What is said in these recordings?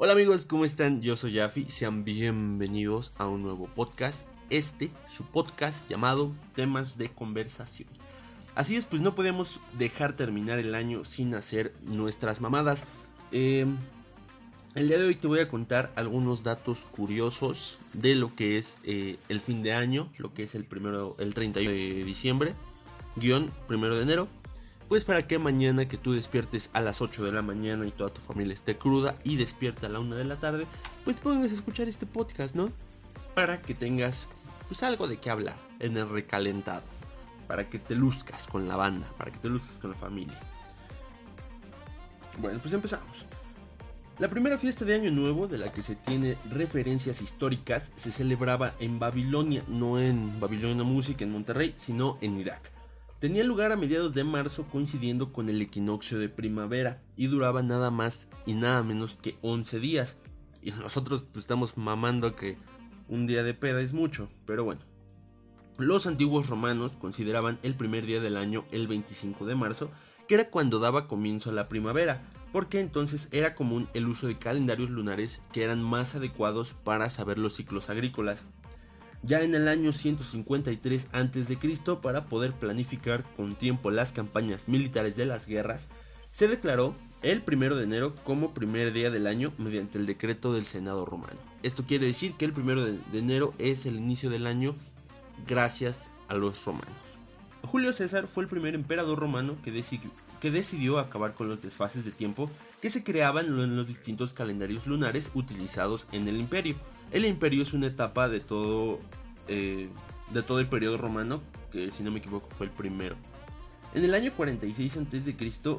Hola amigos, ¿cómo están? Yo soy Yafi, sean bienvenidos a un nuevo podcast. Este, su podcast llamado Temas de Conversación. Así es, pues no podemos dejar terminar el año sin hacer nuestras mamadas. Eh, el día de hoy te voy a contar algunos datos curiosos de lo que es eh, el fin de año, lo que es el primero, el 31 de diciembre, guion primero de enero. Pues para que mañana que tú despiertes a las 8 de la mañana y toda tu familia esté cruda y despierta a la 1 de la tarde, pues puedes escuchar este podcast, ¿no? Para que tengas pues algo de qué hablar en el recalentado, para que te luzcas con la banda, para que te luzcas con la familia. Bueno, pues empezamos. La primera fiesta de Año Nuevo, de la que se tiene referencias históricas, se celebraba en Babilonia, no en Babilonia Music en Monterrey, sino en Irak. Tenía lugar a mediados de marzo coincidiendo con el equinoccio de primavera y duraba nada más y nada menos que 11 días. Y nosotros pues, estamos mamando que un día de peda es mucho, pero bueno. Los antiguos romanos consideraban el primer día del año el 25 de marzo, que era cuando daba comienzo a la primavera, porque entonces era común el uso de calendarios lunares que eran más adecuados para saber los ciclos agrícolas. Ya en el año 153 a.C., para poder planificar con tiempo las campañas militares de las guerras, se declaró el 1 de enero como primer día del año mediante el decreto del Senado romano. Esto quiere decir que el 1 de enero es el inicio del año gracias a los romanos. Julio César fue el primer emperador romano que decidió, acabar con los desfases de tiempo que se creaban en los distintos calendarios lunares utilizados en el imperio. El imperio es una etapa de todo, eh, de todo el periodo romano, que si no me equivoco fue el primero. En el año 46 a.C.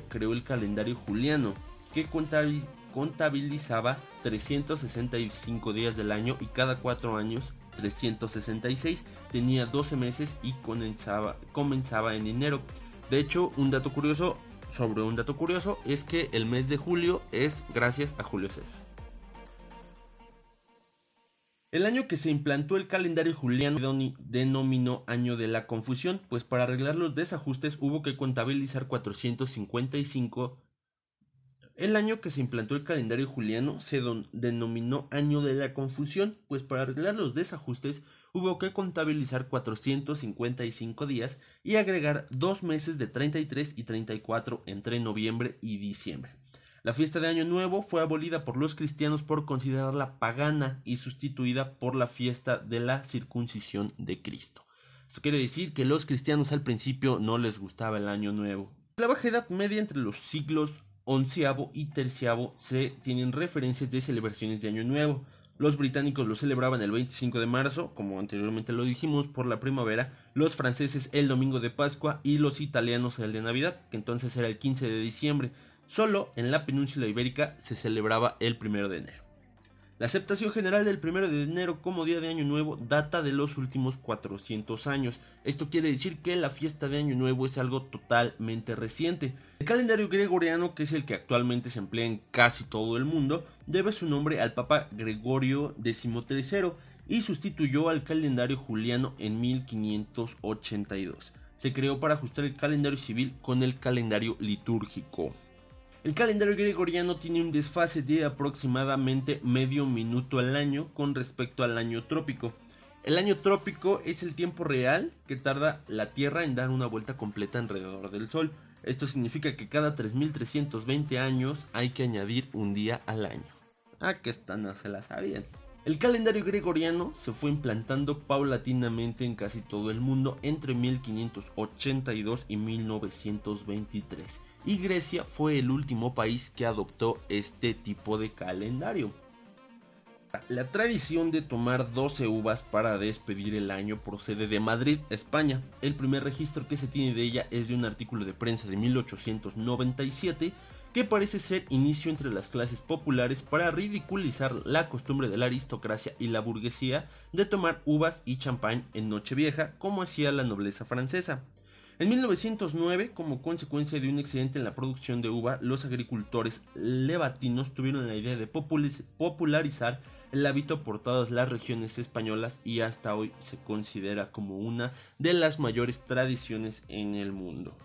creó el calendario juliano, que contabilizaba 365 días del año y cada 4 años 366 tenía 12 meses y comenzaba, comenzaba en enero. De hecho, un dato curioso, sobre un dato curioso es que el mes de julio es gracias a Julio César. El año que se implantó el calendario juliano denominó año de la confusión, pues para arreglar los desajustes hubo que contabilizar 455. El año que se implantó el calendario juliano se denominó año de la confusión, pues para arreglar los desajustes hubo que contabilizar 455 días y agregar dos meses de 33 y 34 entre noviembre y diciembre. La fiesta de Año Nuevo fue abolida por los cristianos por considerarla pagana y sustituida por la fiesta de la circuncisión de Cristo. Esto quiere decir que los cristianos al principio no les gustaba el Año Nuevo. La Baja Edad Media entre los siglos onceavo y terciavo se tienen referencias de celebraciones de Año Nuevo. Los británicos lo celebraban el 25 de marzo, como anteriormente lo dijimos, por la primavera, los franceses el domingo de Pascua y los italianos el de Navidad, que entonces era el 15 de diciembre. Solo en la península ibérica se celebraba el 1 de enero. La aceptación general del 1 de enero como día de Año Nuevo data de los últimos 400 años. Esto quiere decir que la fiesta de Año Nuevo es algo totalmente reciente. El calendario gregoriano, que es el que actualmente se emplea en casi todo el mundo, debe su nombre al Papa Gregorio XIII y sustituyó al calendario juliano en 1582. Se creó para ajustar el calendario civil con el calendario litúrgico. El calendario gregoriano tiene un desfase de aproximadamente medio minuto al año con respecto al año trópico. El año trópico es el tiempo real que tarda la Tierra en dar una vuelta completa alrededor del Sol. Esto significa que cada 3320 años hay que añadir un día al año. Ah, que esta no se la sabían. El calendario gregoriano se fue implantando paulatinamente en casi todo el mundo entre 1582 y 1923 y Grecia fue el último país que adoptó este tipo de calendario. La tradición de tomar 12 uvas para despedir el año procede de Madrid, España. El primer registro que se tiene de ella es de un artículo de prensa de 1897 que parece ser inicio entre las clases populares para ridiculizar la costumbre de la aristocracia y la burguesía de tomar uvas y champán en Nochevieja como hacía la nobleza francesa. En 1909, como consecuencia de un accidente en la producción de uva, los agricultores levatinos tuvieron la idea de popularizar el hábito por todas las regiones españolas y hasta hoy se considera como una de las mayores tradiciones en el mundo.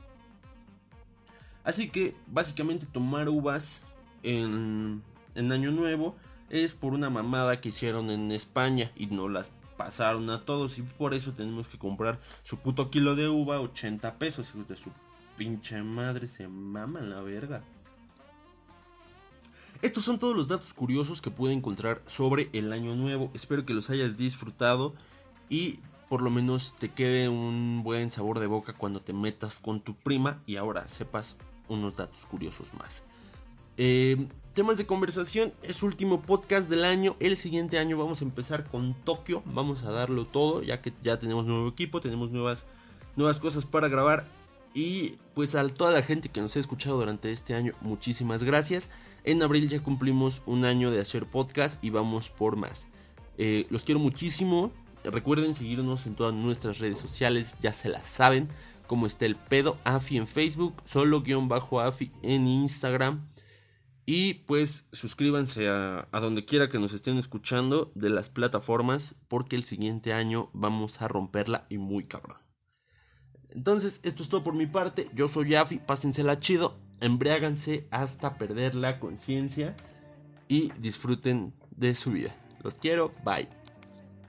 Así que básicamente tomar uvas en, en Año Nuevo es por una mamada que hicieron en España y no las pasaron a todos y por eso tenemos que comprar su puto kilo de uva 80 pesos, hijos de su pinche madre, se maman la verga. Estos son todos los datos curiosos que pude encontrar sobre el año nuevo. Espero que los hayas disfrutado y por lo menos te quede un buen sabor de boca cuando te metas con tu prima y ahora sepas unos datos curiosos más. Eh, temas de conversación, es último podcast del año. El siguiente año vamos a empezar con Tokio. Vamos a darlo todo, ya que ya tenemos nuevo equipo, tenemos nuevas, nuevas cosas para grabar. Y pues a toda la gente que nos ha escuchado durante este año, muchísimas gracias. En abril ya cumplimos un año de hacer podcast y vamos por más. Eh, los quiero muchísimo. Recuerden seguirnos en todas nuestras redes sociales, ya se las saben. Como está el pedo AFI en Facebook, solo guion bajo AFI en Instagram. Y pues suscríbanse a, donde quiera que nos estén escuchando de las plataformas porque el siguiente año vamos a romperla y muy cabrón. Entonces, esto es todo por mi parte. Yo soy Afi, pásensela chido, embriáganse hasta perder la conciencia y disfruten de su vida. Los quiero, bye.